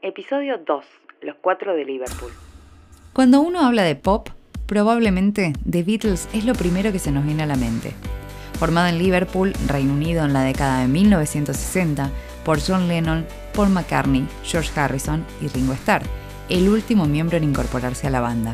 Episodio 2. Los cuatro de Liverpool. Cuando uno habla de pop, probablemente The Beatles es lo primero que se nos viene a la mente. Formado en Liverpool, Reino Unido en la década de 1960, por John Lennon, Paul McCartney, George Harrison y Ringo Starr, el último miembro en incorporarse a la banda.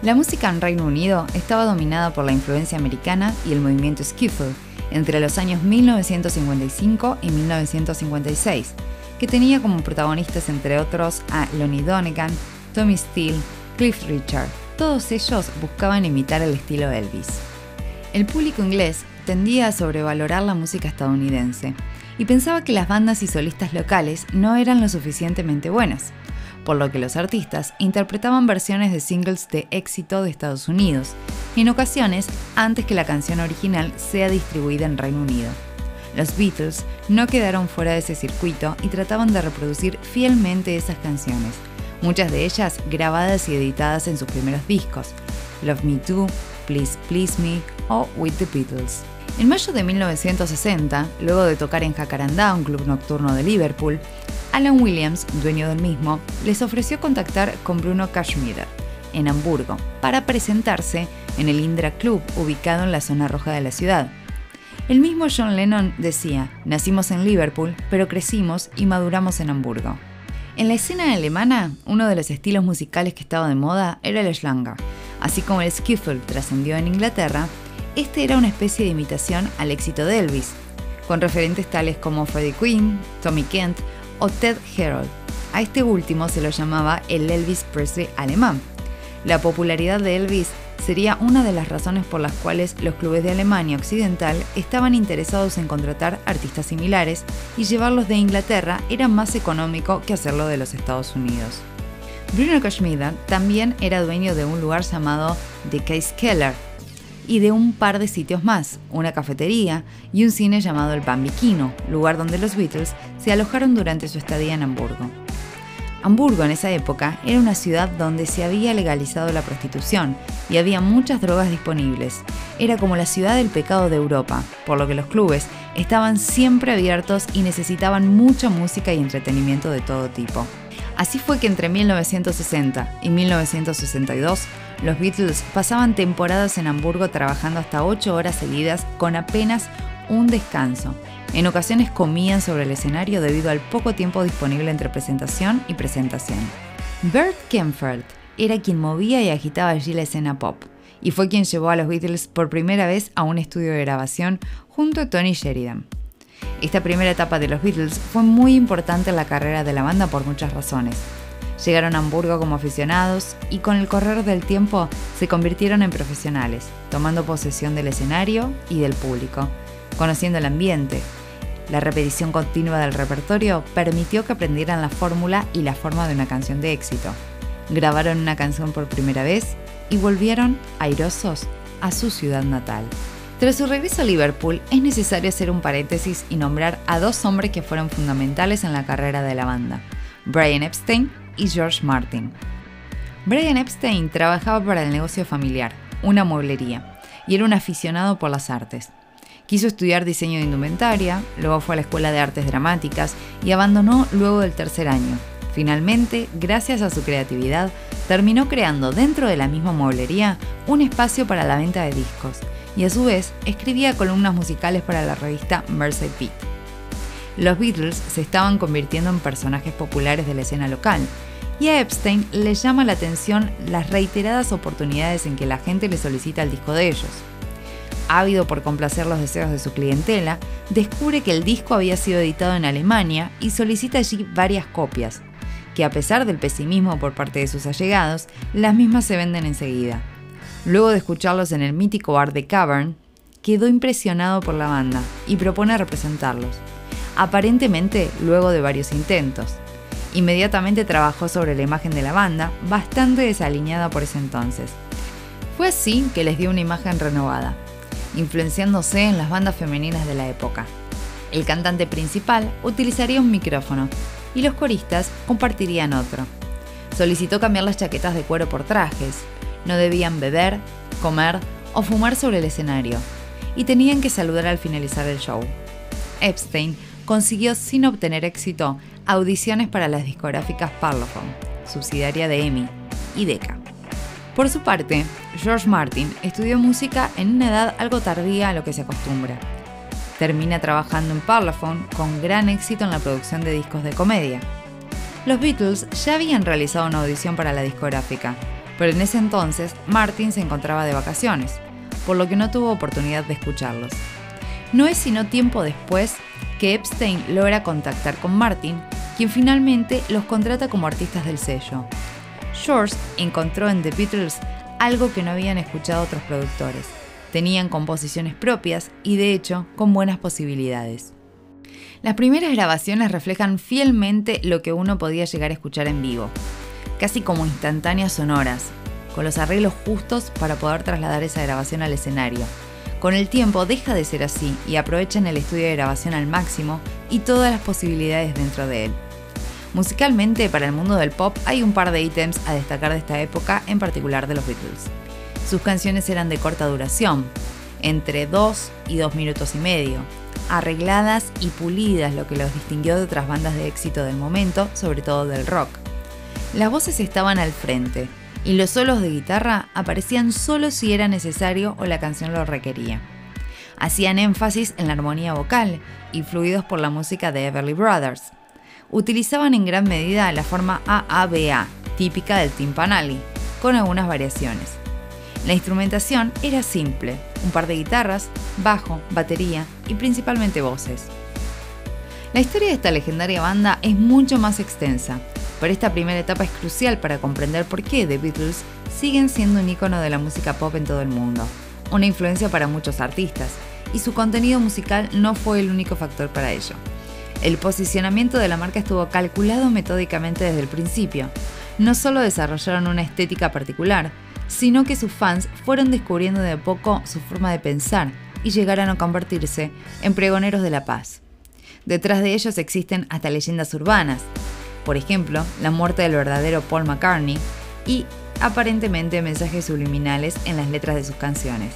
La música en Reino Unido estaba dominada por la influencia americana y el movimiento skiffle entre los años 1955 y 1956, que tenía como protagonistas entre otros a Lonnie Donegan, Tommy Steele, Cliff Richard. Todos ellos buscaban imitar el estilo Elvis. El público inglés tendía a sobrevalorar la música estadounidense y pensaba que las bandas y solistas locales no eran lo suficientemente buenas, por lo que los artistas interpretaban versiones de singles de éxito de Estados Unidos, en ocasiones antes que la canción original sea distribuida en Reino Unido. Los Beatles no quedaron fuera de ese circuito y trataban de reproducir fielmente esas canciones, muchas de ellas grabadas y editadas en sus primeros discos, Love Me Too, Please Please Me o With the Beatles. En mayo de 1960, luego de tocar en Jacarandá, un club nocturno de Liverpool, Alan Williams, dueño del mismo, les ofreció contactar con Bruno Kashmir en Hamburgo para presentarse en el Indra Club ubicado en la zona roja de la ciudad. El mismo John Lennon decía, nacimos en Liverpool, pero crecimos y maduramos en Hamburgo. En la escena alemana, uno de los estilos musicales que estaba de moda era el Schlager. Así como el skiffle trascendió en Inglaterra, este era una especie de imitación al éxito de Elvis, con referentes tales como Freddie Quinn, Tommy Kent o Ted Herold. A este último se lo llamaba el Elvis Presley alemán. La popularidad de Elvis sería una de las razones por las cuales los clubes de Alemania Occidental estaban interesados en contratar artistas similares y llevarlos de Inglaterra era más económico que hacerlo de los Estados Unidos. Bruno Kashmida también era dueño de un lugar llamado The Case Keller, y de un par de sitios más, una cafetería y un cine llamado el Bambiquino, lugar donde los Beatles se alojaron durante su estadía en Hamburgo. Hamburgo en esa época era una ciudad donde se había legalizado la prostitución y había muchas drogas disponibles. Era como la ciudad del pecado de Europa, por lo que los clubes estaban siempre abiertos y necesitaban mucha música y entretenimiento de todo tipo. Así fue que entre 1960 y 1962 los Beatles pasaban temporadas en Hamburgo trabajando hasta 8 horas seguidas con apenas un descanso. En ocasiones comían sobre el escenario debido al poco tiempo disponible entre presentación y presentación. Bert Kempfert era quien movía y agitaba allí la escena pop, y fue quien llevó a los Beatles por primera vez a un estudio de grabación junto a Tony Sheridan. Esta primera etapa de los Beatles fue muy importante en la carrera de la banda por muchas razones. Llegaron a Hamburgo como aficionados y con el correr del tiempo se convirtieron en profesionales, tomando posesión del escenario y del público, conociendo el ambiente. La repetición continua del repertorio permitió que aprendieran la fórmula y la forma de una canción de éxito. Grabaron una canción por primera vez y volvieron airosos a su ciudad natal. Tras su regreso a Liverpool, es necesario hacer un paréntesis y nombrar a dos hombres que fueron fundamentales en la carrera de la banda, Brian Epstein y George Martin. Brian Epstein trabajaba para el negocio familiar, una mueblería, y era un aficionado por las artes. Quiso estudiar diseño de indumentaria, luego fue a la Escuela de Artes Dramáticas y abandonó luego del tercer año. Finalmente, gracias a su creatividad, terminó creando dentro de la misma mueblería un espacio para la venta de discos y a su vez escribía columnas musicales para la revista Mercy Beat los Beatles se estaban convirtiendo en personajes populares de la escena local, y a Epstein le llama la atención las reiteradas oportunidades en que la gente le solicita el disco de ellos. Ávido por complacer los deseos de su clientela, descubre que el disco había sido editado en Alemania y solicita allí varias copias, que a pesar del pesimismo por parte de sus allegados, las mismas se venden enseguida. Luego de escucharlos en el mítico bar de Cavern, quedó impresionado por la banda y propone representarlos aparentemente luego de varios intentos. Inmediatamente trabajó sobre la imagen de la banda, bastante desaliñada por ese entonces. Fue así que les dio una imagen renovada, influenciándose en las bandas femeninas de la época. El cantante principal utilizaría un micrófono y los coristas compartirían otro. Solicitó cambiar las chaquetas de cuero por trajes. No debían beber, comer o fumar sobre el escenario y tenían que saludar al finalizar el show. Epstein consiguió sin obtener éxito audiciones para las discográficas Parlophone, subsidiaria de EMI, y Decca. Por su parte, George Martin estudió música en una edad algo tardía a lo que se acostumbra. Termina trabajando en Parlophone con gran éxito en la producción de discos de comedia. Los Beatles ya habían realizado una audición para la discográfica, pero en ese entonces Martin se encontraba de vacaciones, por lo que no tuvo oportunidad de escucharlos. No es sino tiempo después que Epstein logra contactar con Martin, quien finalmente los contrata como artistas del sello. George encontró en The Beatles algo que no habían escuchado otros productores. Tenían composiciones propias y de hecho con buenas posibilidades. Las primeras grabaciones reflejan fielmente lo que uno podía llegar a escuchar en vivo, casi como instantáneas sonoras, con los arreglos justos para poder trasladar esa grabación al escenario, con el tiempo deja de ser así y aprovechan el estudio de grabación al máximo y todas las posibilidades dentro de él. Musicalmente, para el mundo del pop hay un par de ítems a destacar de esta época, en particular de los Beatles. Sus canciones eran de corta duración, entre 2 y 2 minutos y medio, arregladas y pulidas, lo que los distinguió de otras bandas de éxito del momento, sobre todo del rock. Las voces estaban al frente, y los solos de guitarra aparecían solo si era necesario o la canción lo requería. Hacían énfasis en la armonía vocal, influidos por la música de Everly Brothers. Utilizaban en gran medida la forma AABA, típica del timpanali, con algunas variaciones. La instrumentación era simple, un par de guitarras, bajo, batería y principalmente voces. La historia de esta legendaria banda es mucho más extensa, pero esta primera etapa es crucial para comprender por qué The Beatles siguen siendo un icono de la música pop en todo el mundo, una influencia para muchos artistas, y su contenido musical no fue el único factor para ello. El posicionamiento de la marca estuvo calculado metódicamente desde el principio. No solo desarrollaron una estética particular, sino que sus fans fueron descubriendo de a poco su forma de pensar y llegaron a convertirse en pregoneros de la paz. Detrás de ellos existen hasta leyendas urbanas, por ejemplo, la muerte del verdadero Paul McCartney y aparentemente mensajes subliminales en las letras de sus canciones.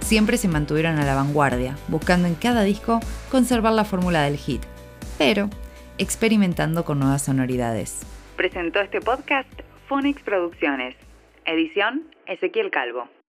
Siempre se mantuvieron a la vanguardia, buscando en cada disco conservar la fórmula del hit, pero experimentando con nuevas sonoridades. Presentó este podcast Phonics Producciones. Edición Ezequiel Calvo.